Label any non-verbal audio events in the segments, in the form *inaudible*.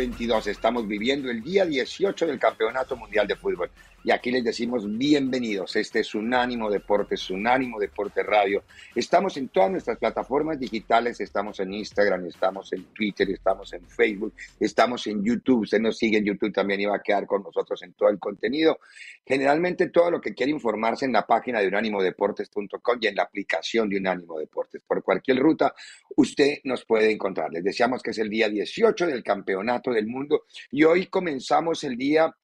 2022. Estamos viviendo el día 18 del Campeonato Mundial de Fútbol. Y aquí les decimos bienvenidos. Este es Unánimo Deportes, Unánimo Deporte Radio. Estamos en todas nuestras plataformas digitales. Estamos en Instagram, estamos en Twitter, estamos en Facebook, estamos en YouTube. Usted nos sigue en YouTube también y va a quedar con nosotros en todo el contenido. Generalmente todo lo que quiere informarse en la página de unánimodeportes.com y en la aplicación de Unánimo Deportes. Por cualquier ruta, usted nos puede encontrar. Les deseamos que es el día 18 del Campeonato del Mundo y hoy comenzamos el día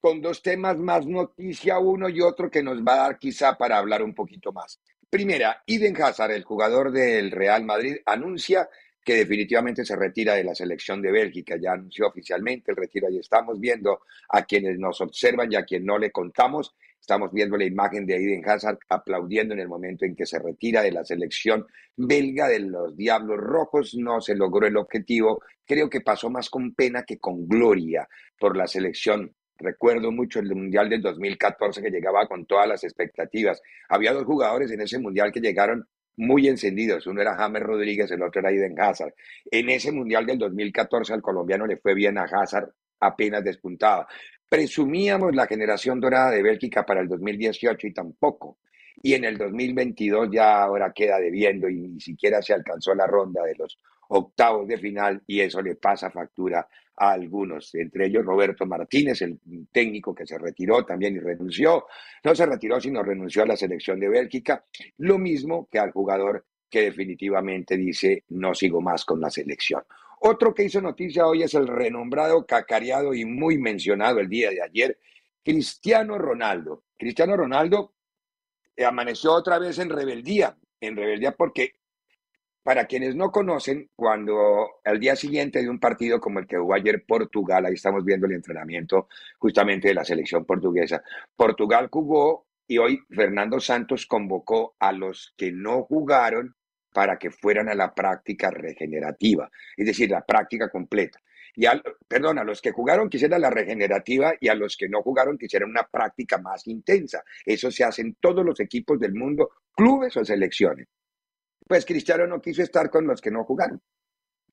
con dos temas más noticia uno y otro que nos va a dar quizá para hablar un poquito más. Primera, Eden Hazard, el jugador del Real Madrid, anuncia que definitivamente se retira de la selección de Bélgica. Ya anunció oficialmente el retiro y estamos viendo a quienes nos observan y a quien no le contamos. Estamos viendo la imagen de Eden Hazard aplaudiendo en el momento en que se retira de la selección belga de los Diablos Rojos. No se logró el objetivo. Creo que pasó más con pena que con gloria por la selección Recuerdo mucho el Mundial del 2014 que llegaba con todas las expectativas. Había dos jugadores en ese Mundial que llegaron muy encendidos. Uno era James Rodríguez, el otro era Eden Hazard. En ese Mundial del 2014 al colombiano le fue bien a Hazard, apenas despuntaba. Presumíamos la generación dorada de Bélgica para el 2018 y tampoco. Y en el 2022 ya ahora queda debiendo y ni siquiera se alcanzó la ronda de los octavos de final y eso le pasa factura a algunos, entre ellos Roberto Martínez, el técnico que se retiró también y renunció, no se retiró sino renunció a la selección de Bélgica, lo mismo que al jugador que definitivamente dice no sigo más con la selección. Otro que hizo noticia hoy es el renombrado, cacareado y muy mencionado el día de ayer, Cristiano Ronaldo. Cristiano Ronaldo amaneció otra vez en rebeldía, en rebeldía porque para quienes no conocen, cuando al día siguiente de un partido como el que jugó ayer Portugal, ahí estamos viendo el entrenamiento justamente de la selección portuguesa, Portugal jugó y hoy Fernando Santos convocó a los que no jugaron para que fueran a la práctica regenerativa, es decir, la práctica completa. Y perdón, a los que jugaron quisiera la regenerativa y a los que no jugaron quisieran una práctica más intensa. Eso se hace en todos los equipos del mundo, clubes o selecciones. Pues Cristiano no quiso estar con los que no jugaron,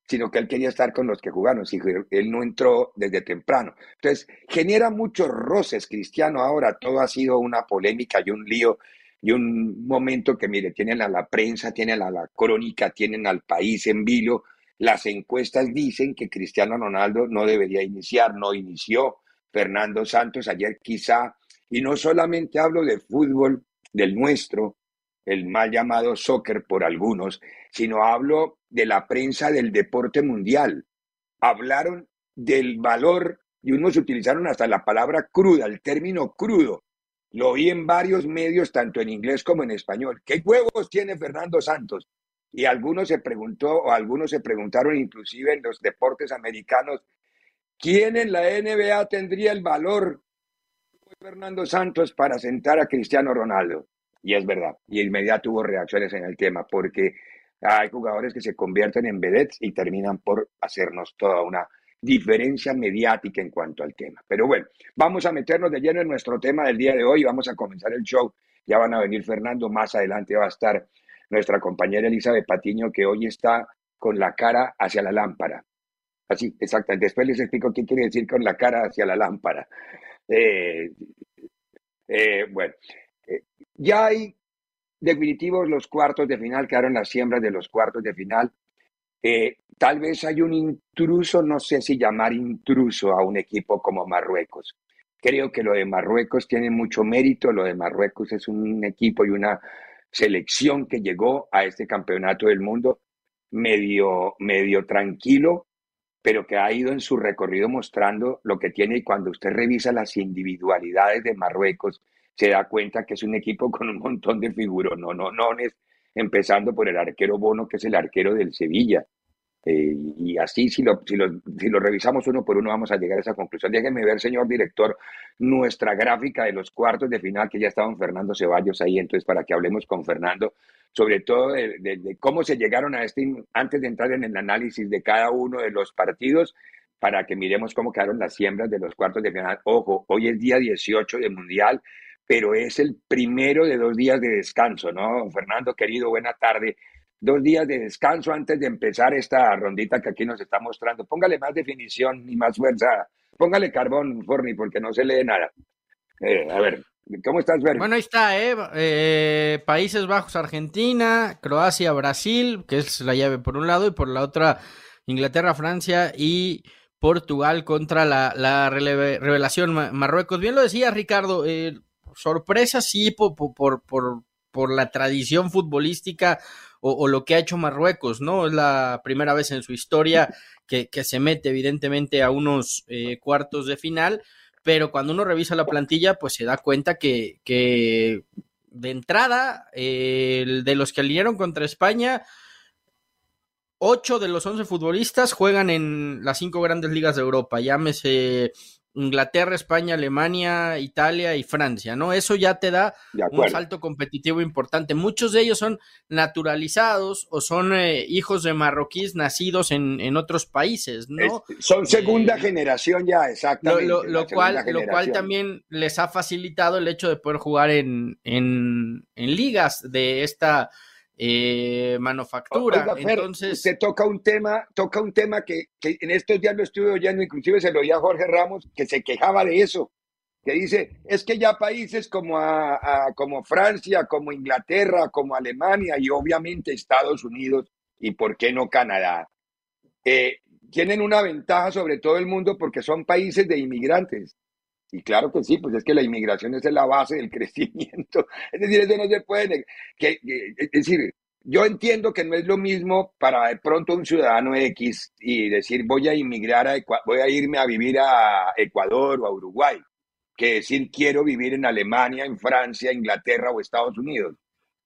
sino que él quería estar con los que jugaron. Si él no entró desde temprano. Entonces, genera muchos roces Cristiano ahora. Todo ha sido una polémica y un lío y un momento que, mire, tienen a la prensa, tienen a la crónica, tienen al país en vilo. Las encuestas dicen que Cristiano Ronaldo no debería iniciar, no inició. Fernando Santos ayer quizá, y no solamente hablo de fútbol, del nuestro, el mal llamado soccer por algunos, sino hablo de la prensa del deporte mundial. Hablaron del valor y unos utilizaron hasta la palabra cruda, el término crudo. Lo oí en varios medios, tanto en inglés como en español. ¿Qué huevos tiene Fernando Santos? Y algunos se preguntó, o algunos se preguntaron inclusive en los deportes americanos, ¿quién en la NBA tendría el valor Fernando Santos para sentar a Cristiano Ronaldo? Y es verdad. Y inmediato hubo reacciones en el tema, porque hay jugadores que se convierten en vedettes y terminan por hacernos toda una diferencia mediática en cuanto al tema. Pero bueno, vamos a meternos de lleno en nuestro tema del día de hoy. Vamos a comenzar el show. Ya van a venir Fernando, más adelante va a estar nuestra compañera Elizabeth Patiño, que hoy está con la cara hacia la lámpara. así, exactamente. Después les explico qué quiere decir con la cara hacia la lámpara. Eh, eh, bueno, eh, ya hay definitivos los cuartos de final, quedaron las siembras de los cuartos de final. Tal vez hay un intruso, no sé si llamar intruso a un equipo como Marruecos. Creo que lo de Marruecos tiene mucho mérito, lo de Marruecos es un equipo y una selección que llegó a este campeonato del mundo medio, medio tranquilo, pero que ha ido en su recorrido mostrando lo que tiene y cuando usted revisa las individualidades de Marruecos, se da cuenta que es un equipo con un montón de figuras, no, no, no, empezando por el arquero Bono, que es el arquero del Sevilla. Eh, y así, si lo, si, lo, si lo revisamos uno por uno, vamos a llegar a esa conclusión. Déjenme ver, señor director, nuestra gráfica de los cuartos de final, que ya estaban Fernando Ceballos ahí, entonces para que hablemos con Fernando, sobre todo de, cómo se llegaron a este, antes de entrar en el análisis de cada uno de los partidos, para que miremos cómo quedaron las siembras de los cuartos de final. Ojo, hoy es día 18 de Mundial, pero es el primero de dos días de descanso, ¿no? Fernando, querido, buena tarde. Dos días de descanso antes de empezar esta rondita que aquí nos está mostrando. Póngale más definición y más fuerza. Póngale carbón, Forni, porque no se lee nada. Eh, a ver, ¿Cómo estás, Ver? Bueno, ahí está, ¿eh? ¿eh? Países Bajos, Argentina, Croacia, Brasil, que es la llave por un lado, y por la otra Inglaterra, Francia y Portugal contra la, revelación Marruecos. Bien lo decía Ricardo, eh, sorpresa sí por, por, por, la tradición futbolística o, lo que ha hecho Marruecos, ¿no? Es la primera vez en su historia *laughs* que, que se mete evidentemente a unos eh, cuartos de final pero cuando uno revisa la plantilla, pues se da cuenta que, de entrada, de los que alinearon contra España, ocho de los once futbolistas juegan en las cinco grandes ligas de Europa, llámese Inglaterra, España, Alemania, Italia y Francia, ¿no? Eso ya te da un salto competitivo importante. Muchos de ellos son naturalizados o son eh, hijos de marroquíes nacidos en, otros países, ¿no? son segunda eh, generación ya, exactamente. Lo, cual, lo cual también les ha facilitado el hecho de poder jugar en, en, en ligas de esta eh, manufactura. Entonces, se toca un tema, toca un tema que, en estos días lo estuve oyendo, inclusive se lo oía a Jorge Ramos, que se quejaba de eso, que dice, es que ya países como, a, como Francia, como Inglaterra, como Alemania y obviamente Estados Unidos y por qué no Canadá, eh, tienen una ventaja sobre todo el mundo porque son países de inmigrantes. Y claro que sí, pues es que la inmigración es la base del *laughs* crecimiento. Es decir, eso no se puede. Que, es decir, yo entiendo que no es lo mismo para de pronto un ciudadano X y decir voy a inmigrar a voy a irme a vivir a Ecuador o a Uruguay, que decir quiero vivir en Alemania, en Francia, Inglaterra o Estados Unidos.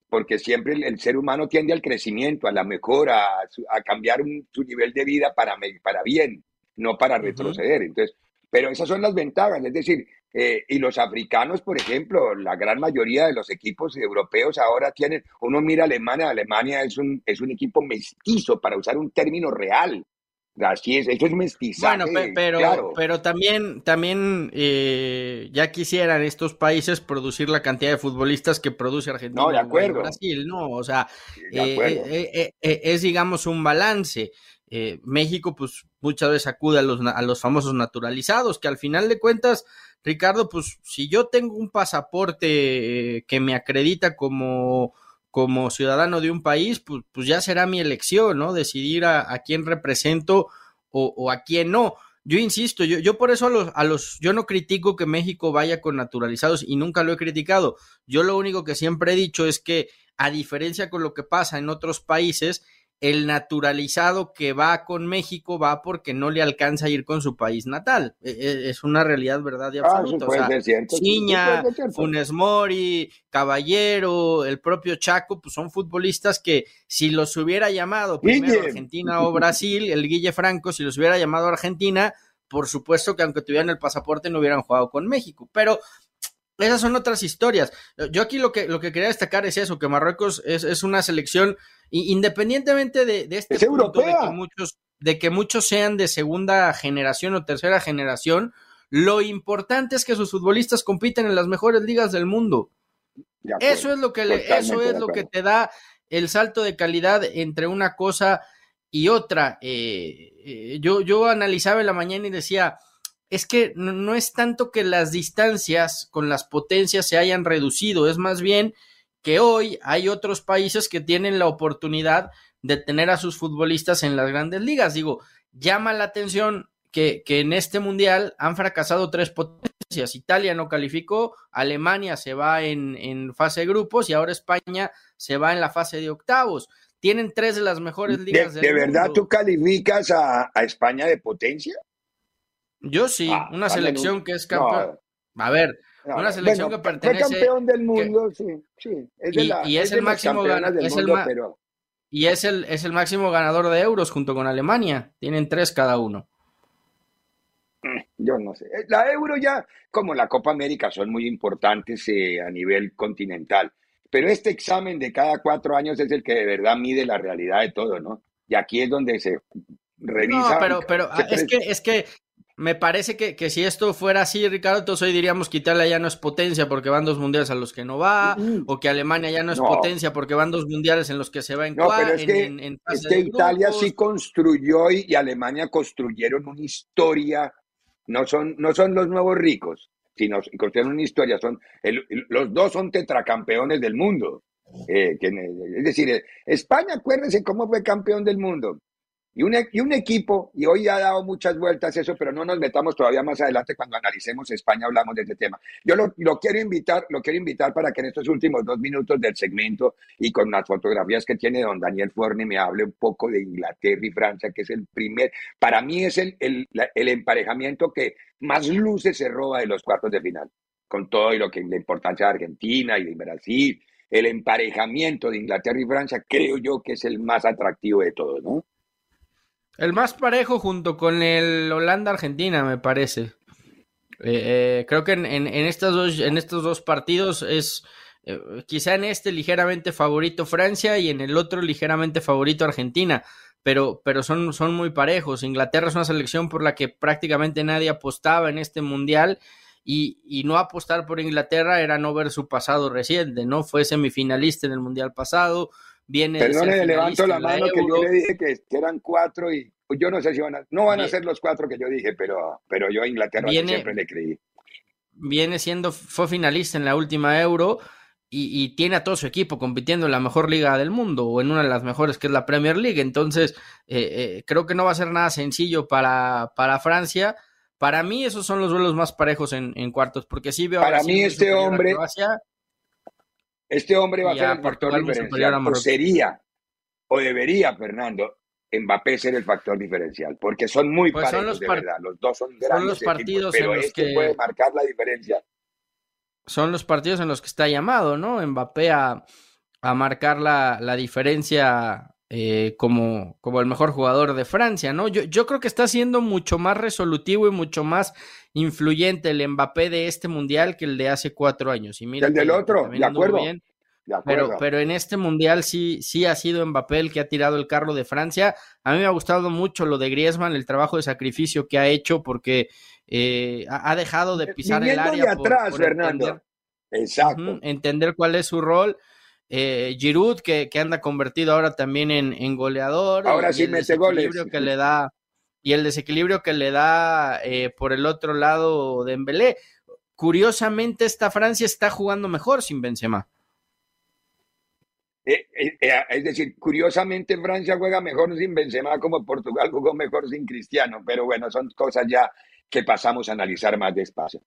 Porque siempre el, ser humano tiende al crecimiento, a la mejora, a, cambiar su nivel de vida para, para bien, no para retroceder. Entonces, pero esas son las ventajas, es decir, eh, y los africanos, por ejemplo, la gran mayoría de los equipos europeos ahora tienen, uno mira Alemania, Alemania es un, es un equipo mestizo, para usar un término real. Así es, eso es mestizaje. Bueno, pero, pero también, también eh, ya quisieran estos países producir la cantidad de futbolistas que produce Argentina no, de acuerdo. Brasil, ¿no? O sea, eh, es digamos un balance. Eh, México, pues muchas veces acude a los, a los famosos naturalizados, que al final de cuentas, Ricardo, pues si yo tengo un pasaporte eh, que me acredita como, como ciudadano de un país, pues, pues ya será mi elección, ¿no? Decidir a, quién represento o, a quién no. Yo insisto, yo, yo por eso a los, a los, yo no critico que México vaya con naturalizados y nunca lo he criticado. Yo lo único que siempre he dicho es que, a diferencia con lo que pasa en otros países, el naturalizado que va con México va porque no le alcanza a ir con su país natal. E, e, es una realidad verdad y ah, absoluta. o Funes Mori, Caballero, el propio Chaco, pues son futbolistas que si los hubiera llamado primero Argentina o Brasil, el Guille Franco, si los hubiera llamado Argentina, por supuesto que aunque tuvieran el pasaporte no hubieran jugado con México. Pero esas son otras historias. Yo aquí lo que, lo que quería destacar es eso, que Marruecos es, una selección, independientemente de, este punto de que, muchos, de que muchos sean de segunda generación o tercera generación, lo importante es que sus futbolistas compiten en las mejores ligas del mundo. eso es lo que le, eso es lo que te da el salto de calidad entre una cosa Y otra, eh, eh, yo, yo analizaba en la mañana y decía, es que no, es tanto que las distancias con las potencias se hayan reducido, es más bien que hoy hay otros países que tienen la oportunidad de tener a sus futbolistas en las grandes ligas. Digo, llama la atención que, que, en este mundial han fracasado tres potencias. Italia no calificó, Alemania se va en, en, fase de grupos y ahora España se va en la fase de octavos. Tienen tres de las mejores ligas ¿De, ¿De verdad tú calificas a, a, España de potencia? Yo sí, ah, una selección que es campeón. A ver, una selección que pertenece. Fue campeón del mundo, sí, sí. Es y, la, y, es, es, el máximo ganador. Pero... Y es el, es el máximo ganador de euros junto con Alemania. Tienen tres cada uno. Mm, yo no sé. La euro ya, como la Copa América, son muy importantes eh, a nivel continental. Pero este examen de cada cuatro años es el que de verdad mide la realidad de todo, ¿no? Y aquí es donde se revisa. No, pero, pero es, que, es que me parece que, que, si esto fuera así, Ricardo, entonces hoy diríamos que Italia ya no es potencia porque van dos mundiales a los que no va, o que Alemania ya no es potencia porque van dos mundiales en los que se va en No, pero es que, es que Italia sí construyó y, y, Alemania construyeron una historia. No son, no son los nuevos ricos, sino construyeron una historia. Son, el, los dos son tetracampeones del mundo. Eh, que, es decir, España, acuérdense cómo fue campeón del mundo. Y un, y un equipo, y hoy ha dado muchas vueltas eso, pero no nos metamos todavía más adelante cuando analicemos España, hablamos de este tema. Yo lo, lo, quiero invitar, lo quiero invitar para que en estos últimos dos minutos del segmento y con las fotografías que tiene don Daniel Forne me hable un poco de Inglaterra y Francia, que es el primer, para mí es el, el, el emparejamiento que más luces se roba de los cuartos de final, con todo y lo que la importancia de Argentina y de Brasil, el emparejamiento de Inglaterra y Francia, creo yo que es el más atractivo de todos, ¿no? El más parejo junto con el Holanda-Argentina, me parece. Eh, eh, creo que en, en, en, estos dos, en estos dos partidos es eh, quizá en este ligeramente favorito Francia y en el otro ligeramente favorito Argentina, pero, pero son, son muy parejos. Inglaterra es una selección por la que prácticamente nadie apostaba en este mundial. Y, y, no apostar por Inglaterra era no ver su pasado reciente, ¿no? Fue semifinalista en el Mundial pasado, viene. Perdone, levanto la mano que yo le dije que, eran cuatro y yo no sé si van a, no van a ser los cuatro que yo dije, pero, pero yo a Inglaterra siempre le creí. Viene siendo, fue finalista en la última Euro y, y, tiene a todo su equipo compitiendo en la mejor liga del mundo o en una de las mejores que es la Premier League. Entonces, eh, eh, creo que no va a ser nada sencillo para, para Francia. Para mí, esos son los duelos más parejos en, en cuartos, porque sí veo. Para mí, este hombre. Este hombre va a ser el factor diferencial, o sería, o debería, Fernando, Mbappé ser el factor diferencial, porque son muy pues parejos, de verdad. Los dos son grandes son los partidos pero en los este que puede marcar la diferencia. Son los partidos en los que está llamado, ¿no? Mbappé a, a marcar la, la diferencia eh, como, como el mejor jugador de Francia, ¿no? Yo, yo creo que está siendo mucho más resolutivo y mucho más influyente el Mbappé de este mundial que el de hace cuatro años. Y mira el del otro, de acuerdo. Bien, de pero, pero en este mundial sí, sí ha sido Mbappé el que ha tirado el carro de Francia. A mí me ha gustado mucho lo de Griezmann, el trabajo de sacrificio que ha hecho porque eh, ha dejado de pisar el área. De atrás, por, por Fernando. Entender, Exacto. Uh -huh, entender cuál es su rol. Eh, Giroud, que, que, anda convertido ahora también en, en goleador. Ahora sí mete goles. Que le da, y el desequilibrio que le da eh, por el otro lado de Embelé. Curiosamente, esta Francia está jugando mejor sin Benzema. Eh, eh, eh, es decir, curiosamente Francia juega mejor sin Benzema como Portugal jugó mejor sin Cristiano, pero bueno, son cosas ya que pasamos a analizar más despacio.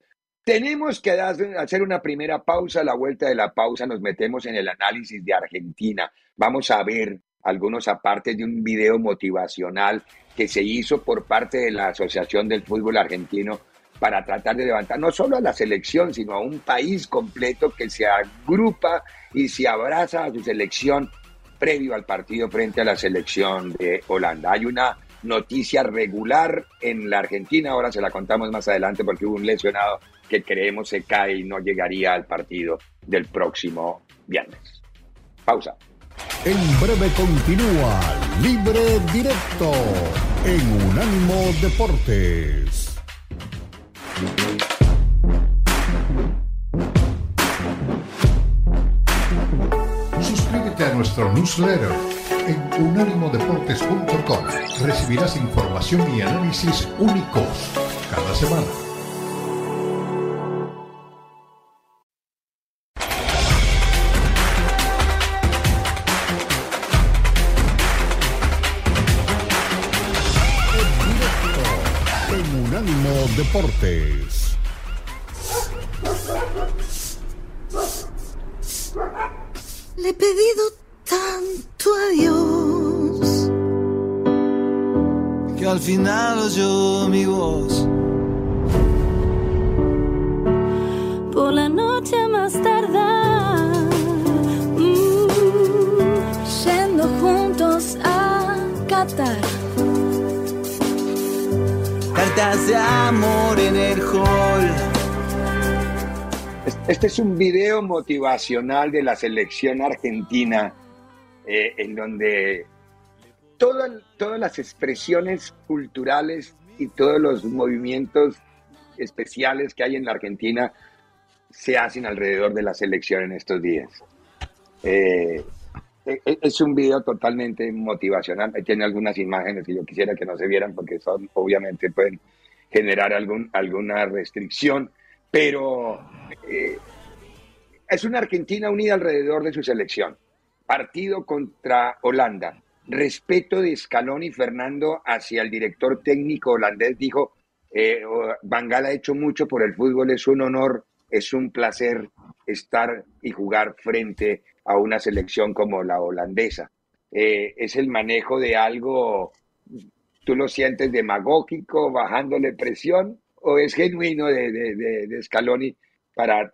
Tenemos que hacer una primera pausa, la vuelta de la pausa nos metemos en el análisis de Argentina. Vamos a ver algunos apartes de un video motivacional que se hizo por parte de la Asociación del Fútbol Argentino para tratar de levantar no solo a la selección, sino a un país completo que se agrupa y se abraza a su selección previo al partido frente a la selección de Holanda. Hay una noticia regular en la Argentina, ahora se la contamos más adelante porque hubo un lesionado que creemos se cae y no llegaría al partido del próximo viernes. Pausa. En breve continúa Libre Directo en Unánimo Deportes. Suscríbete a nuestro newsletter en unánimodeportes.com recibirás información y análisis únicos cada semana. Le he pedido tanto a Dios que al final oyó mi voz. De amor en el hall. Este es un video motivacional de la selección argentina, eh, en donde todas, todas las expresiones culturales y todos los movimientos especiales que hay en la Argentina se hacen alrededor de la selección en estos días. Eh, es un video totalmente motivacional. Tiene algunas imágenes que yo quisiera que no se vieran porque son, obviamente pueden generar algún, alguna restricción, pero eh, es una Argentina unida alrededor de su selección. Partido contra Holanda. Respeto de Scaloni Fernando hacia el director técnico holandés dijo, eh, ha hecho mucho por el fútbol, es un honor, es un placer estar y jugar frente a una selección como la holandesa. Eh, es el manejo de algo, tú lo sientes demagógico, bajándole presión, o es genuino de, de, de, Scaloni para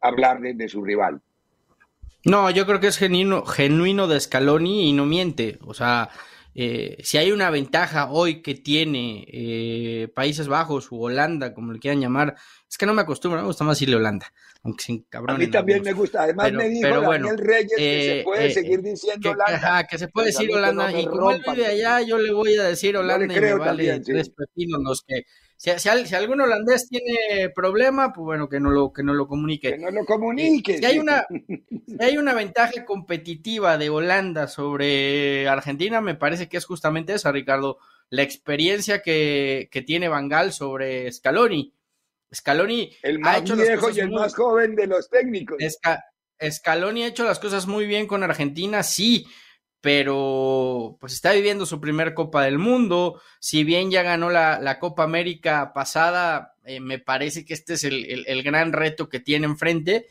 hablar de, de, su rival. No, yo creo que es genuino, genuino de Scaloni y no miente. O sea, eh, si hay una ventaja hoy que tiene eh, Países Bajos u Holanda, como le quieran llamar, es que no me acostumbro, me gusta más decirle Holanda, aunque sin cabrón. A mí también me gusta, además pero, me dijo pero Daniel bueno, Reyes que eh, se puede eh, seguir diciendo que, Holanda. Ajá, que se puede decir Holanda, no y como él vive allá, yo le voy a decir Holanda y me vale también, sí. tres pepinos los que... Si, si, al- si algún holandés tiene problema, pues bueno, que no lo, que no lo comunique. Que no lo comunique. Si hay una, si hay una ventaja competitiva de Holanda sobre Argentina, me parece que es justamente esa, Ricardo. La experiencia que, que tiene Bangal sobre Scaloni. Scaloni el ha más hecho viejo y el muy- más joven de los técnicos. Esca- Scaloni ha hecho las cosas muy bien con Argentina, sí, pero pues está viviendo su primer Copa del Mundo. Si bien ya ganó la, la Copa América pasada, eh, me parece que este es el, el- el gran reto que tiene enfrente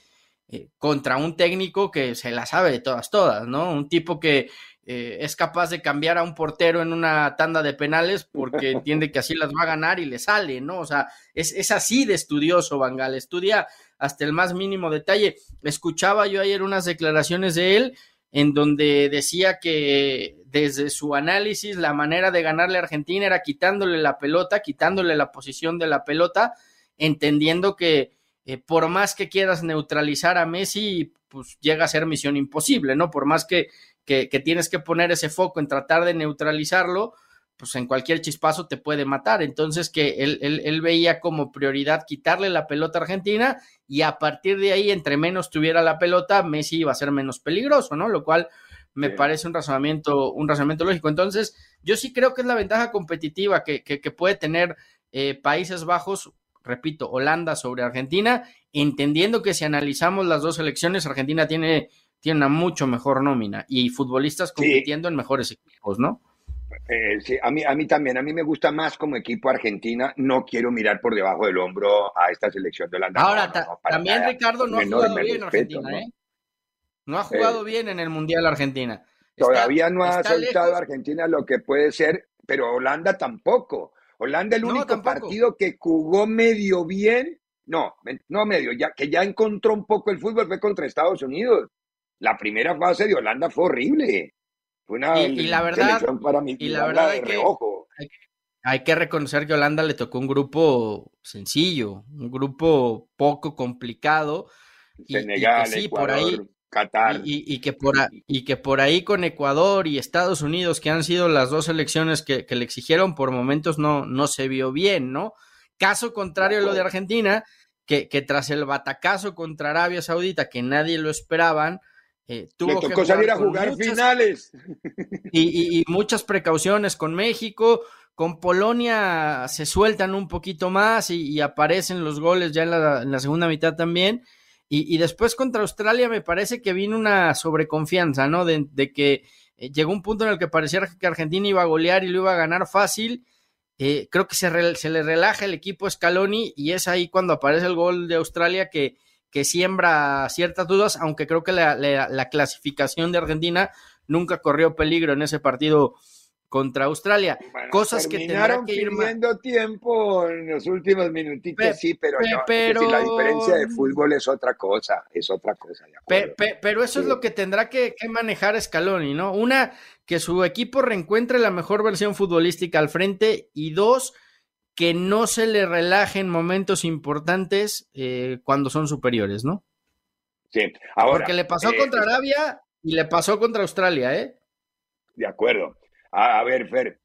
eh, contra un técnico que se la sabe de todas, todas, ¿no? Un tipo que eh, es capaz de cambiar a un portero en una tanda de penales porque *laughs* entiende que así las va a ganar y le sale, ¿no? O sea, es, es así de estudioso Bangal, estudia hasta el más mínimo detalle. Escuchaba yo ayer unas declaraciones de él en donde decía que desde su análisis la manera de ganarle a Argentina era quitándole la pelota, quitándole la posición de la pelota, entendiendo que eh, por más que quieras neutralizar a Messi, pues llega a ser misión imposible, ¿no? Por más que, que, que tienes que poner ese foco en tratar de neutralizarlo, pues en cualquier chispazo te puede matar. Entonces que él, él, él, veía como prioridad quitarle la pelota a Argentina y a partir de ahí, entre menos tuviera la pelota, Messi iba a ser menos peligroso, ¿no? Lo cual me sí. parece un razonamiento, un razonamiento lógico. Entonces, yo sí creo que es la ventaja competitiva que, que, que puede tener eh, Países Bajos, repito, Holanda sobre Argentina, entendiendo que si analizamos las dos selecciones, Argentina tiene, tiene una mucho mejor nómina y futbolistas compitiendo sí. en mejores equipos, ¿no? Eh, sí, a mí, a mí también, a mí me gusta más como equipo Argentina, no quiero mirar por debajo del hombro a esta selección de Holanda. Ahora, no, no, no, también nada. Ricardo no ha jugado bien respeto, Argentina, ¿eh? No ha jugado eh, bien en el Mundial Argentina. Todavía no ha soltado lejos. Argentina lo que puede ser, pero Holanda tampoco. Holanda el único partido que jugó medio bien, no, no medio, ya que ya encontró un poco el fútbol fue contra Estados Unidos. La primera fase de Holanda fue horrible. Una y, y la verdad, para y la verdad hay que, hay, hay que reconocer que Holanda le tocó un grupo sencillo, un grupo poco complicado. Senegal, y, que sí, Ecuador, por ahí, Qatar. Y, y, que por a, y que por ahí con Ecuador y Estados Unidos, que han sido las dos elecciones que, que le exigieron, por momentos no, no se vio bien, ¿no? Caso contrario a lo de Argentina, que, que tras el batacazo contra Arabia Saudita, que nadie lo esperaban, Eh, tuvo que salir a jugar finales. Y, muchas precauciones con México. Con Polonia se sueltan un poquito más y, aparecen los goles ya en la, segunda mitad también. Y, después contra Australia me parece que vino una sobreconfianza, ¿no? De, que eh, llegó un punto en el que parecía que Argentina iba a golear y lo iba a ganar fácil. Eh, creo que se, se, le relaja el equipo Scaloni y es ahí cuando aparece el gol de Australia que, que siembra ciertas dudas, aunque creo que la, clasificación de Argentina nunca corrió peligro en ese partido contra Australia. Cosas que tendrán que ir pidiendo tiempo en los últimos minutitos, sí, pero, no, la diferencia de fútbol es otra cosa, es otra cosa. pero eso es lo que tendrá que, que, manejar Scaloni, ¿no? Una, que su equipo reencuentre la mejor versión futbolística al frente y dos, que no se le relajen momentos importantes eh, cuando son superiores, ¿no? Sí, ahora. Porque le pasó eh, contra Arabia y le pasó contra Australia, ¿eh? De acuerdo. A, ver, Fer,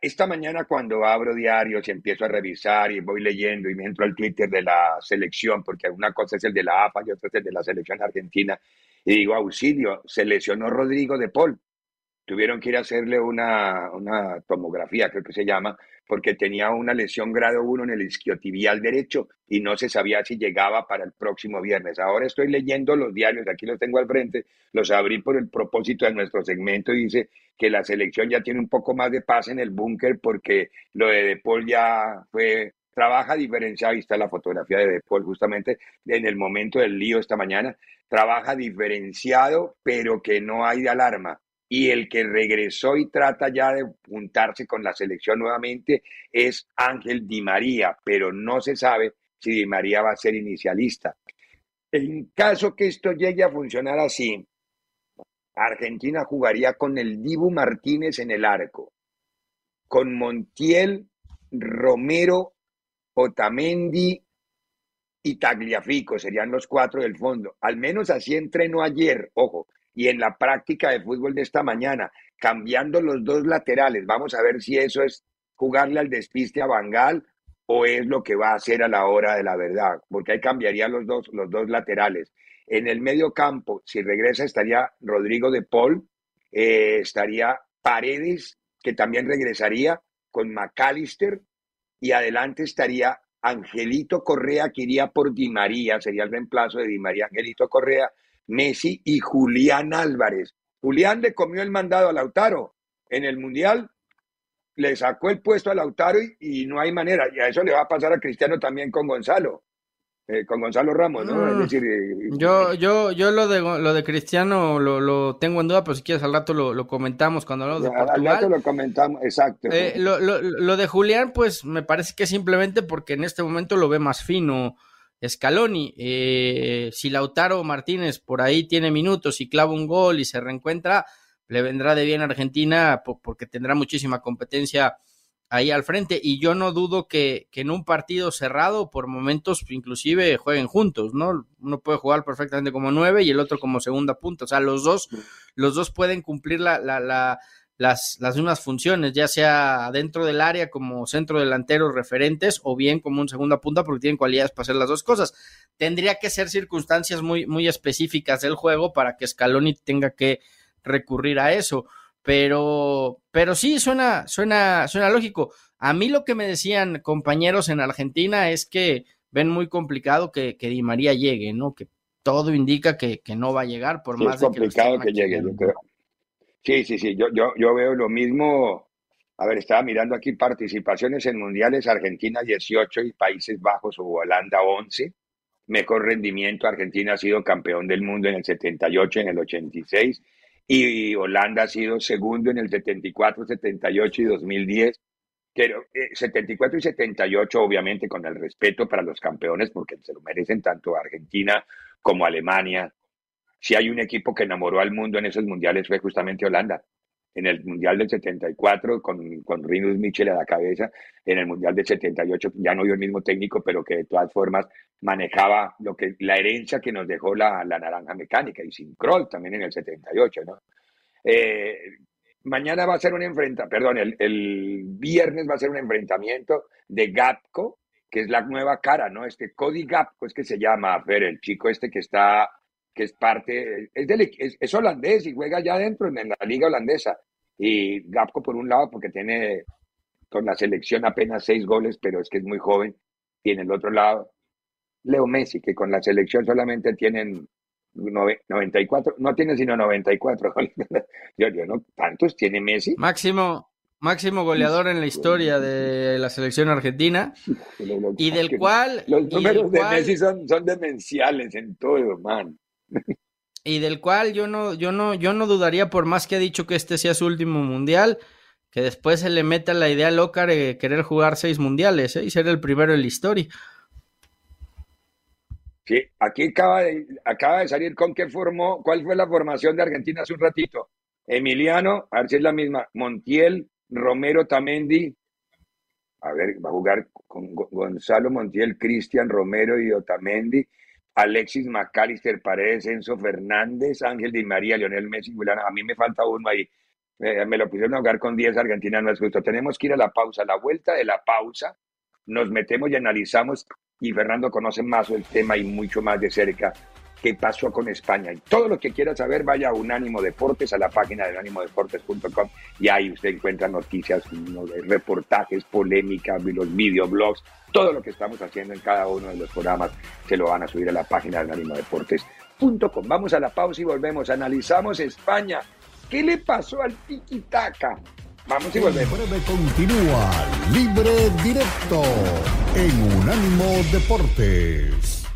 esta mañana cuando abro diarios y empiezo a revisar y voy leyendo y me entro al Twitter de la selección, porque una cosa es el de la AFA y otra es el de la selección argentina, y digo, auxilio, se lesionó Rodrigo de Paul. Tuvieron que ir a hacerle una, una tomografía, creo que se llama, porque tenía una lesión grado 1 en el isquiotibial derecho y no se sabía si llegaba para el próximo viernes. Ahora estoy leyendo los diarios, aquí los tengo al frente, los abrí por el propósito de nuestro segmento y dice que la selección ya tiene un poco más de paz en el búnker porque lo de De Paul ya fue trabaja diferenciado, ahí está la fotografía de De Paul justamente en el momento del lío esta mañana, trabaja diferenciado, pero que no hay de alarma y el que regresó y trata ya de juntarse con la selección nuevamente es Ángel Di María, pero no se sabe si Di María va a ser inicialista. En caso que esto llegue a funcionar así, Argentina jugaría con el Dibu Martínez en el arco, con Montiel, Romero, Otamendi y Tagliafico, serían los cuatro del fondo. Al menos así entrenó ayer, ojo, y en la práctica de fútbol de esta mañana, cambiando los dos laterales. Vamos a ver si eso es jugarle al despiste a Bangal o es lo que va a hacer a la hora de la verdad, porque ahí cambiaría los dos, los dos laterales. En el medio campo, si regresa, estaría Rodrigo de Paul, eh, estaría Paredes, que también regresaría con McAllister, y adelante estaría Angelito Correa, que iría por Di María, sería el reemplazo de Di María Angelito Correa, Messi y Julián Álvarez. Julián le comió el mandado a Lautaro en el Mundial, le sacó el puesto a Lautaro y, no hay manera. Y a eso le va a pasar a Cristiano también con Gonzalo. Eh, con Gonzalo Ramos, ¿no? es mm. decir, eh, yo, yo, yo lo de lo de Cristiano lo, tengo en duda, pero si quieres al rato lo, comentamos cuando hablamos de Portugal. Al rato lo comentamos, exacto. Eh, lo, lo, de Julián, pues me parece que simplemente porque en este momento lo ve más fino Scaloni. Eh, si Lautaro Martínez por ahí tiene minutos y clava un gol y se reencuentra, le vendrá de bien a Argentina porque tendrá muchísima competencia ahí al frente. Y yo no dudo que, que, en un partido cerrado, por momentos, inclusive jueguen juntos, ¿no? Uno puede jugar perfectamente como nueve y el otro como segunda punta. O sea, los dos, los dos pueden cumplir la, la, la las, las mismas funciones, ya sea dentro del área como centro delantero referentes o bien como un segunda punta porque tienen cualidades para hacer las dos cosas. Tendría que ser circunstancias muy, muy específicas del juego para que Scaloni tenga que recurrir a eso. Pero, pero sí, suena, suena, suena lógico. A mí lo que me decían compañeros en Argentina es que ven muy complicado que, que Di María llegue, ¿no? Que todo indica que, que no va a llegar por más de que, que llegue, yo creo. Sí, sí, sí, yo, yo, yo veo lo mismo. A ver, estaba mirando aquí participaciones en mundiales, Argentina 18 y Países Bajos o Holanda 11. Mejor rendimiento, Argentina ha sido campeón del mundo en el 78, en el 86 y Holanda ha sido segundo en el 74, 78 y 2010. Pero 74 eh, y 78, obviamente, con el respeto para los campeones, porque se lo merecen tanto Argentina como Alemania, si hay un equipo que enamoró al mundo en esos mundiales fue justamente Holanda. En el Mundial del 74, con, con Rinus Michel a la cabeza, en el Mundial del 78 ya no vio el mismo técnico, pero que de todas formas manejaba lo que, la herencia que nos dejó la, la naranja mecánica, y sin Kroll también en el 78, ¿no? Eh, mañana va a ser un enfrentamiento, perdón, el, el, viernes va a ser un enfrentamiento de Gapco, que es la nueva cara, ¿no? Este Cody Gapco es que se llama, ver, el chico este que está que es parte, es, es, holandés y juega ya adentro en la liga holandesa. Y Gapco por un lado, porque tiene con la selección apenas seis goles, pero es que es muy joven. Y en el otro lado, Leo Messi, que con la selección solamente tienen 94, no tiene sino 94 *laughs* yo, yo no, ¿Tantos tiene Messi? Máximo, máximo goleador en la historia de la selección argentina *laughs* y del cual... Los números de Messi son, son demenciales en todo, man y del cual yo no, yo no, yo no dudaría por más que ha dicho que este sea su último mundial, que después se le meta la idea loca de querer jugar seis mundiales ¿eh? y ser el primero en la historia. Sí, aquí acaba de, acaba de salir con qué formó, cuál fue la formación de Argentina hace un ratito. Emiliano, a ver si es la misma, Montiel, Romero Tamendi, a ver, va a jugar con Gonzalo Montiel, Cristian Romero y Otamendi, Alexis McAllister, Paredes, Enzo Fernández, Ángel Di María, Lionel Messi, A mí me falta uno ahí. Eh, me lo pusieron a jugar con 10 Argentina, no es justo. Tenemos que ir a la pausa. la vuelta de la pausa nos metemos y analizamos. Y Fernando conoce más el tema y mucho más de cerca qué pasó con España. Y todo lo que quiera saber, vaya a Unánimo Deportes, a la página de unánimodeportes.com y ahí usted encuentra noticias, reportajes, polémicas, los videoblogs, todo lo que estamos haciendo en cada uno de los programas se lo van a subir a la página de unánimodeportes.com. Vamos a la pausa y volvemos. Analizamos España. ¿Qué le pasó al tiki-taka? Vamos y volvemos. breve continúa Libre Directo en Unánimo Deportes.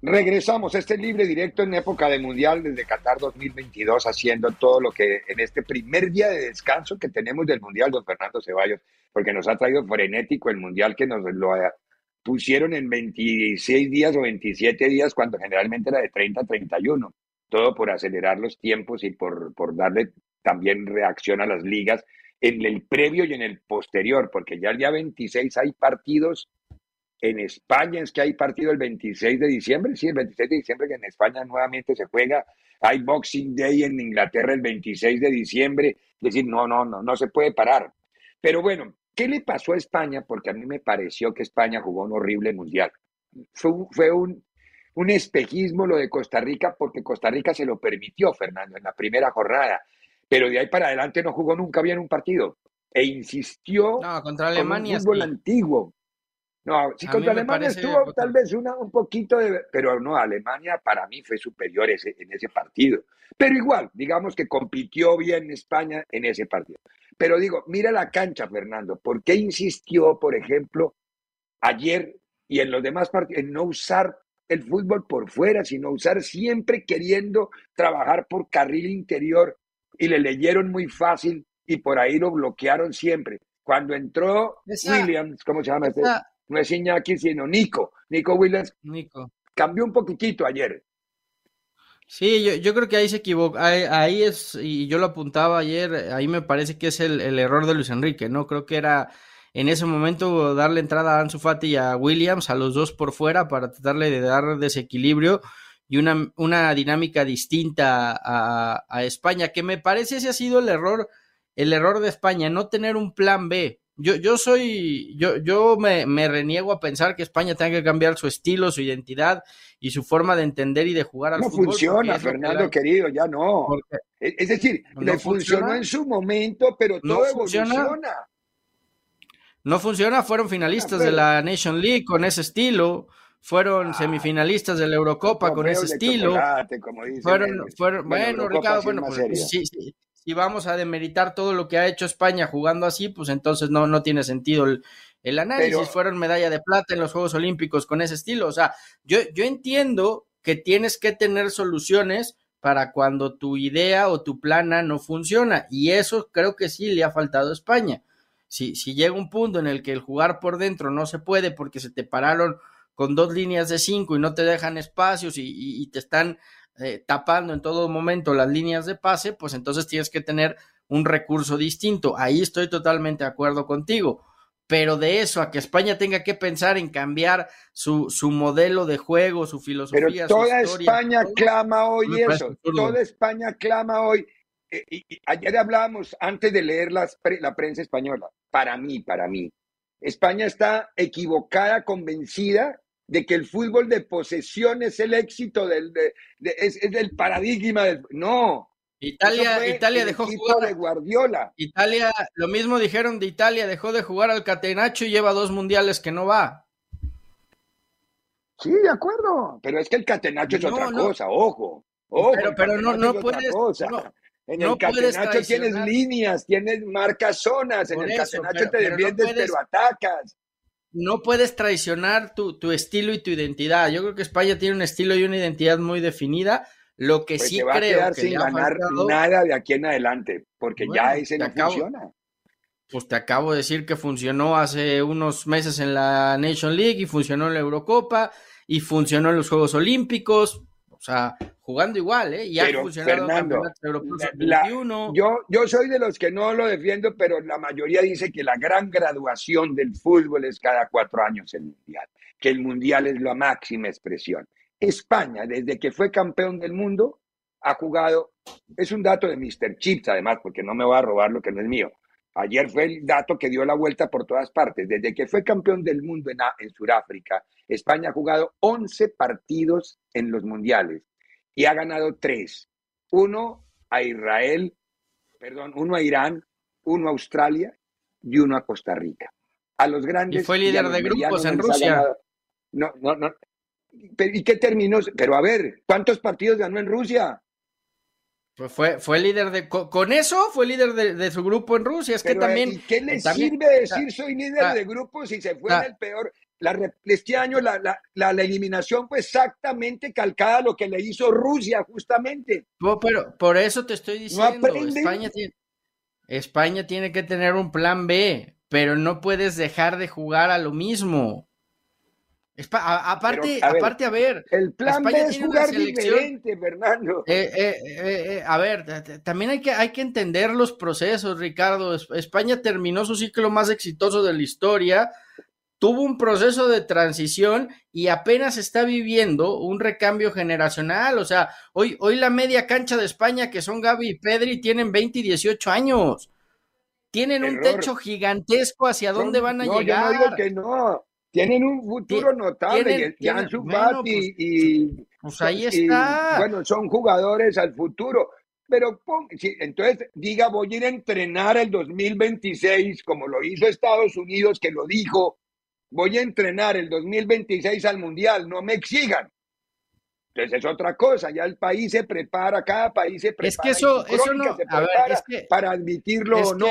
Regresamos a este libre directo en época de Mundial desde Qatar 2022, haciendo todo lo que en este primer día de descanso que tenemos del Mundial, don Fernando Ceballos, porque nos ha traído frenético el Mundial que nos lo pusieron en 26 días o 27 días cuando generalmente era de 30 a 31. Todo por acelerar los tiempos y por, por darle también reacción a las ligas en el previo y en el posterior, porque ya el día 26 hay partidos en España, es que hay partido el 26 de diciembre, sí, el 26 de diciembre que en España nuevamente se juega, hay Boxing Day en Inglaterra el 26 de diciembre, es decir, no, no, no, no se puede parar. Pero bueno, ¿qué le pasó a España? Porque a mí me pareció que España jugó un horrible mundial. Fue, fue un, un espejismo lo de Costa Rica porque Costa Rica se lo permitió, Fernando, en la primera jornada pero de ahí para adelante no jugó nunca bien un partido e insistió no, contra Alemania, con un fútbol antiguo. No, si contra Alemania estuvo tal vez una, un poquito de... Pero no, Alemania para mí fue superior ese, en ese partido. Pero igual, digamos que compitió bien España en ese partido. Pero digo, mira la cancha, Fernando. ¿Por qué insistió, por ejemplo, ayer y en los demás partidos en no usar el fútbol por fuera, sino usar siempre queriendo trabajar por carril interior y le leyeron muy fácil y por ahí lo bloquearon siempre. Cuando entró Williams, ¿cómo se llama este? No es Iñaki, sino Nico. Nico Williams. Nico. Cambió un poquitito ayer. Sí, yo, yo creo que ahí se equivocó. Ahí, es, y yo lo apuntaba ayer, ahí me parece que es el, el, error de Luis Enrique, ¿no? Creo que era en ese momento darle entrada a Ansu Fati y a Williams, a los dos por fuera, para tratarle de dar desequilibrio y una, una dinámica distinta a, España, que me parece ese ha sido el error, el error de España, no tener un plan B. Yo, yo soy, yo, yo me, reniego a pensar que España tenga que cambiar su estilo, su identidad y su forma de entender y de jugar al no fútbol. No funciona, Fernando querido, ya no. es decir, no le funcionó en su momento, pero todo evoluciona. No funciona, fueron finalistas de la Nation League con ese estilo fueron ah, semifinalistas de la Eurocopa con ese estilo. fueron, fueron bueno, Ricardo, bueno, pues, si vamos a demeritar todo lo que ha hecho España jugando así, pues entonces no, no tiene sentido el, análisis. fueron medalla de plata en los Juegos Olímpicos con ese estilo. O sea, yo, yo entiendo que tienes que tener soluciones para cuando tu idea o tu plana no funciona. Y eso creo que sí le ha faltado a España. Si, si llega un punto en el que el jugar por dentro no se puede porque se te pararon con dos líneas de cinco y no te dejan espacios y, te están eh, tapando en todo momento las líneas de pase, pues entonces tienes que tener un recurso distinto. Ahí estoy totalmente de acuerdo contigo pero de eso a que España tenga que pensar en cambiar su, su modelo de juego, su filosofía. Pero toda España clama hoy eso, toda España clama hoy. Eh, y, ayer hablábamos, antes de leer las, la prensa española, para mí, para mí, España está equivocada, convencida de que el fútbol de posesión es el éxito del, es, es el paradigma del... No, Italia, Italia dejó jugar de Guardiola. Italia, lo mismo dijeron de Italia, dejó de jugar al Catenacho y lleva dos mundiales que no va. Sí, de acuerdo, pero es que el Catenacho es otra cosa, ojo. ojo pero, pero no, no puedes. en el Catenacho tienes líneas, tienes marcas zonas, en el Catenacho te defiendes, pero atacas no puedes traicionar tu, tu, estilo y tu identidad. Yo creo que España tiene un estilo y una identidad muy definida. Lo que pues sí va creo a quedar sin ganar nada de aquí en adelante, porque ya ese no funciona. Pues te acabo de decir que funcionó hace unos meses en la Nation League y funcionó en la Eurocopa y funcionó en los Juegos Olímpicos. O sea, jugando igual, ¿eh? Ya pero, Fernando, la, yo, yo soy de los que no lo defiendo, pero la mayoría dice que la gran graduación del fútbol es cada cuatro años el Mundial, que el Mundial es la máxima expresión. España, desde que fue campeón del mundo, ha jugado, es un dato de Mr. Chips además, porque no me va a robar lo que no es mío. Ayer fue el dato que dio la vuelta por todas partes. Desde que fue campeón del mundo en, en Sudáfrica, España ha jugado 11 partidos en los mundiales y ha ganado 3. Uno a Israel, perdón, uno a Irán, uno a Australia y uno a Costa Rica. A los grandes. Y fue líder de grupos en Rusia. No, no, no, ¿Y qué terminó? Pero a ver, ¿cuántos partidos ganó en Rusia? Pues fue, fue líder de. Con, eso fue líder de, su grupo en Rusia. Es que también. ¿y ¿Qué le sirve decir soy líder de grupo si se fue en el peor? La, este año la, la, la, eliminación fue exactamente calcada a lo que le hizo Rusia, justamente. pero por eso te estoy diciendo. España, tiene, España tiene que tener un plan B, pero no puedes dejar de jugar a lo mismo aparte, a ver, aparte, a ver. El plan B es jugar diferente, Fernando. Eh, eh, eh, a ver, también hay que, hay que entender los procesos, Ricardo. España terminó su ciclo más exitoso de la historia, tuvo un proceso de transición y apenas está viviendo un recambio generacional. O sea, hoy, hoy la media cancha de España, que son Gaby y Pedri, tienen 20 y 18 años. Tienen un techo gigantesco hacia dónde van a llegar. Yo no digo que no tienen un futuro notable. y Ansu Fati y, pues ahí está. bueno, son jugadores al futuro. Pero entonces diga, voy a ir a entrenar el 2026, como lo hizo Estados Unidos, que lo dijo, voy a entrenar el 2026 al Mundial, no me exigan. Entonces es otra cosa, ya el país se prepara, cada país se prepara. Es que eso, eso no, a ver, es que, para admitirlo o no.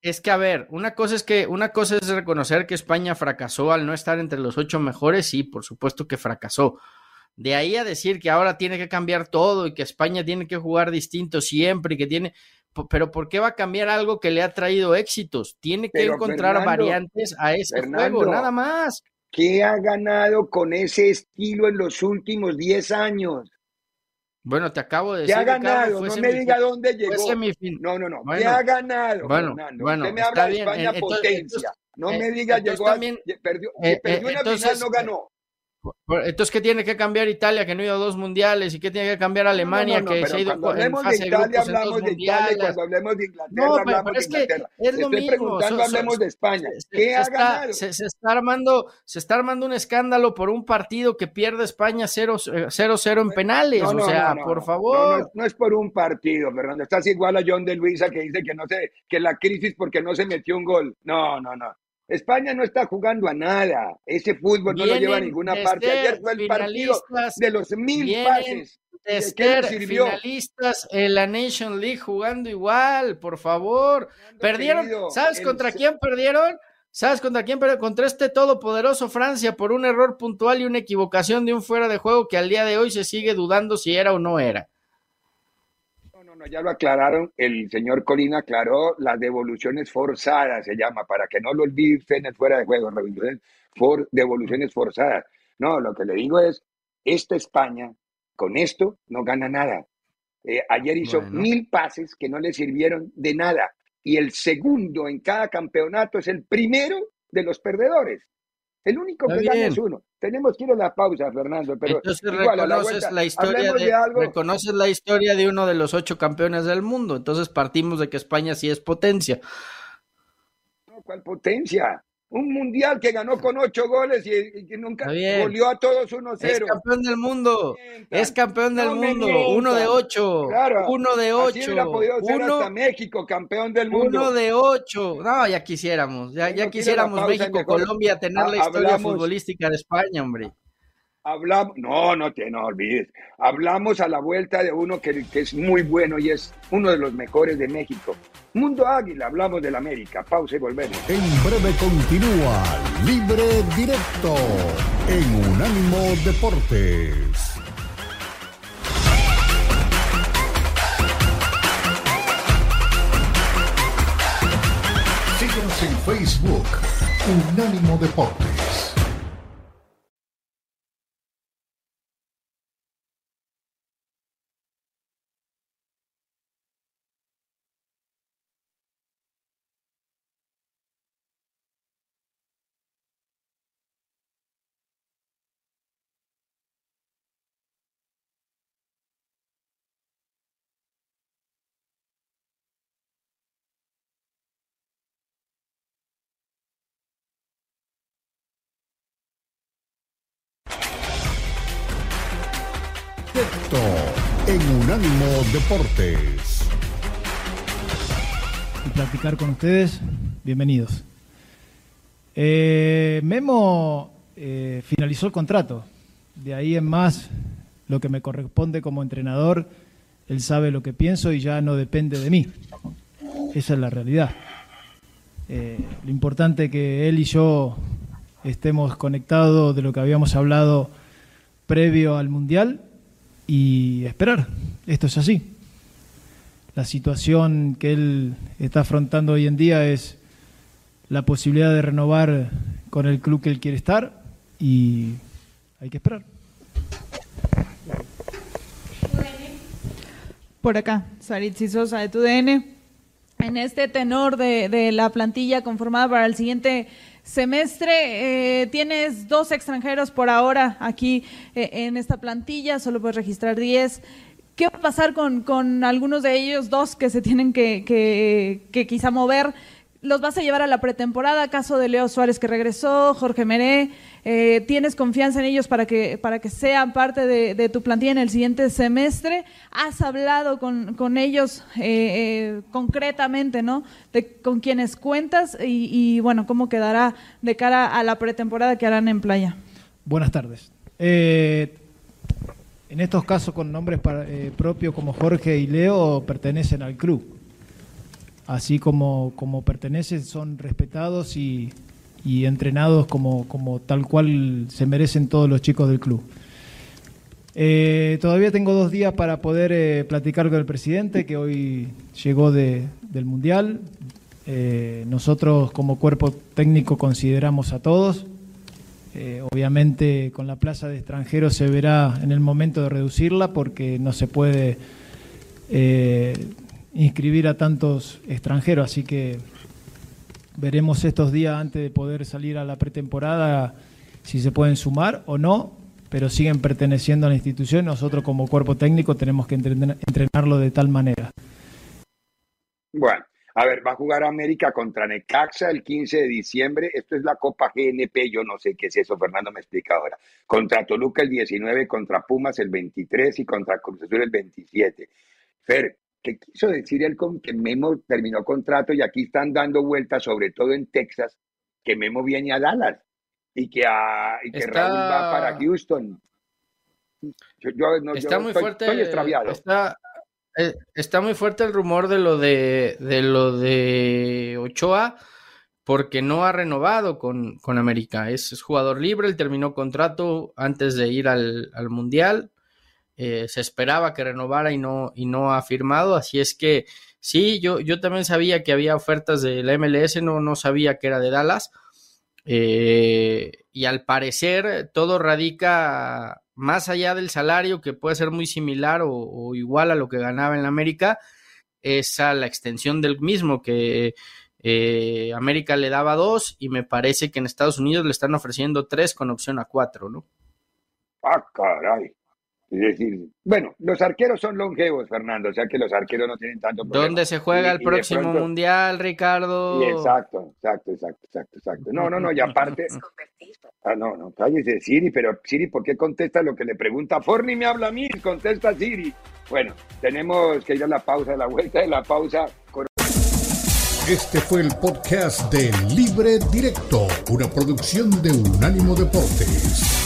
Es que, a ver, una cosa es que, una cosa es reconocer que España fracasó al no estar entre los ocho mejores, sí, por supuesto que fracasó. De ahí a decir que ahora tiene que cambiar todo y que España tiene que jugar distinto siempre y que tiene. Pero ¿por qué va a cambiar algo que le ha traído éxitos? Tiene que encontrar variantes a ese juego, nada más. ¿Qué ha ganado con ese estilo en los últimos diez años? Bueno, te acabo de decir. ¿Qué ha ganado? no me diga dónde llegó. No, no, no. ¿Qué ha ganado? Bueno, bueno. Usted me habla de España potencia. no me diga llegó también, perdió, eh, perdió una final, no ganó. Entonces, ¿qué tiene que cambiar Italia que no ha ido a dos mundiales? ¿Y qué tiene que cambiar Alemania que se ha ido cuando hablemos de Italia, hablamos de Italia, cuando hablemos de Inglaterra, hablamos de Inglaterra. Es, es lo Estoy preguntando, hablemos de España. ¿Qué ha ganado? Se, está armando, se está armando un escándalo por un partido que pierde España 0-0 en penales. o sea, por favor. No, es por un partido, Fernando. Estás igual a John de Luisa que dice que no sé, que la crisis porque no se metió un gol. No, no, no. España no está jugando a nada. Ese fútbol no lo lleva a ninguna parte. Ayer fue el partido de los mil pases. De ser finalistas en la Nation League jugando igual, por favor. Perdieron, ¿sabes contra quién perdieron? ¿Sabes contra quién? Pero contra este todopoderoso Francia por un error puntual y una equivocación de un fuera de juego que al día de hoy se sigue dudando si era o no era. No, ya lo aclararon. El señor Colina aclaró las devoluciones forzadas, se llama, para que no lo olvide en el fuera de juego, for, devoluciones forzadas. No, lo que le digo es, esta España, con esto, no gana nada. Eh, ayer hizo mil pases que no le sirvieron de nada y el segundo en cada campeonato es el primero de los perdedores. El único que gana es uno. Tenemos que ir a la pausa, Fernando, pero Entonces reconoces la, historia de, reconoces la historia de uno de los ocho campeones del mundo. Entonces partimos de que España sí es potencia. No, ¿cuál potencia? Un mundial que ganó con ocho goles y, que nunca goleó a todos 1-0. Es campeón del mundo. Es campeón del mundo. Uno de ocho. uno de ocho. uno, hasta México, campeón del mundo. Uno de ocho. No, ya quisiéramos. Ya, ya quisiéramos México, Colombia tener la historia futbolística de España, hombre. Hablamos, no, no te no olvides. Hablamos a la vuelta de uno que, que, es muy bueno y es uno de los mejores de México. Mundo Águila, hablamos del América. Pausa y volvemos. En breve continúa Libre Directo en Unánimo Deportes. Síguenos en Facebook, Unánimo Deportes. En Unánimo Deportes. Y platicar con ustedes, bienvenidos. Eh, Memo eh, finalizó el contrato, de ahí en más lo que me corresponde como entrenador, él sabe lo que pienso y ya no depende de mí. Esa es la realidad. Eh, lo importante que él y yo estemos conectados de lo que habíamos hablado previo al Mundial y esperar. Esto es así. La situación que él está afrontando hoy en día es la posibilidad de renovar con el club que él quiere estar y hay que esperar. Por acá, Sarit Sosa de TUDN. En este tenor de, de la plantilla conformada para el siguiente semestre. Eh, tienes dos extranjeros por ahora aquí eh, en esta plantilla, solo puedes registrar 10. ¿Qué va a pasar con, con algunos de ellos, dos que se tienen que, que, que quizá mover? ¿Los vas a llevar a la pretemporada? Caso de Leo Suárez que regresó, Jorge Meré. Eh, ¿Tienes confianza en ellos para que, para que sean parte de, tu plantilla en el siguiente semestre? ¿Has hablado con, ellos eh, eh, concretamente, ¿no? Con quienes cuentas y, bueno, cómo quedará de cara a la pretemporada que harán en playa. Buenas tardes. en estos casos con nombres propios como Jorge y Leo pertenecen al club. Así como, como pertenecen, son respetados y, y entrenados como, como tal cual se merecen todos los chicos del club. Eh, todavía tengo dos días para poder eh, platicar con el presidente que hoy llegó de, del Mundial. Eh, nosotros como cuerpo técnico consideramos a todos. obviamente con la plaza de extranjeros se verá en el momento de reducirla porque no se puede inscribir a tantos extranjeros, así que Veremos estos días antes de poder salir a la pretemporada si se pueden sumar o no, pero siguen perteneciendo a la institución. Nosotros como cuerpo técnico tenemos que entrenarlo de tal manera. Bueno, a ver, va a jugar América contra Necaxa el 15 de diciembre. Esto es la Copa GNP, yo no sé qué es eso, Fernando me explica ahora. Contra Toluca el 19, contra Pumas el 23 y contra Cruz Azul el 27. Fer, ¿Qué quiso decir él con que Memo terminó contrato y aquí están dando vueltas, sobre todo en Texas, que Memo viene a Dallas y que, a, y que Raúl va para Houston? está muy fuerte, eh, Está, muy fuerte el rumor de lo de, de lo de Ochoa, porque no ha renovado con, con América. Es, jugador libre, él terminó contrato antes de ir al, Mundial. Eh, se esperaba que renovara y no, y no ha firmado, así es que sí, yo, yo también sabía que había ofertas de la MLS, no, no sabía que era de Dallas. Eh, y al parecer todo radica más allá del salario, que puede ser muy similar o, igual a lo que ganaba en la América, es a la extensión del mismo, que eh, América le daba dos y me parece que en Estados Unidos le están ofreciendo tres con opción a cuatro, ¿no? Ah, caray. Es decir, bueno, los arqueros son longevos, Fernando, o sea que los arqueros no tienen tanto problema. ¿Dónde se juega el próximo mundial, Ricardo? exacto, exacto, exacto, exacto, exacto. No, no, no, y aparte. *laughs* ah, no, no, cállese, Siri, pero Siri, ¿por qué contesta lo que le pregunta Forni? Me habla a mí, contesta Siri. Bueno, tenemos que ir a la pausa, la vuelta de la pausa. Este fue el podcast de Libre Directo, una producción de Unánimo Deportes.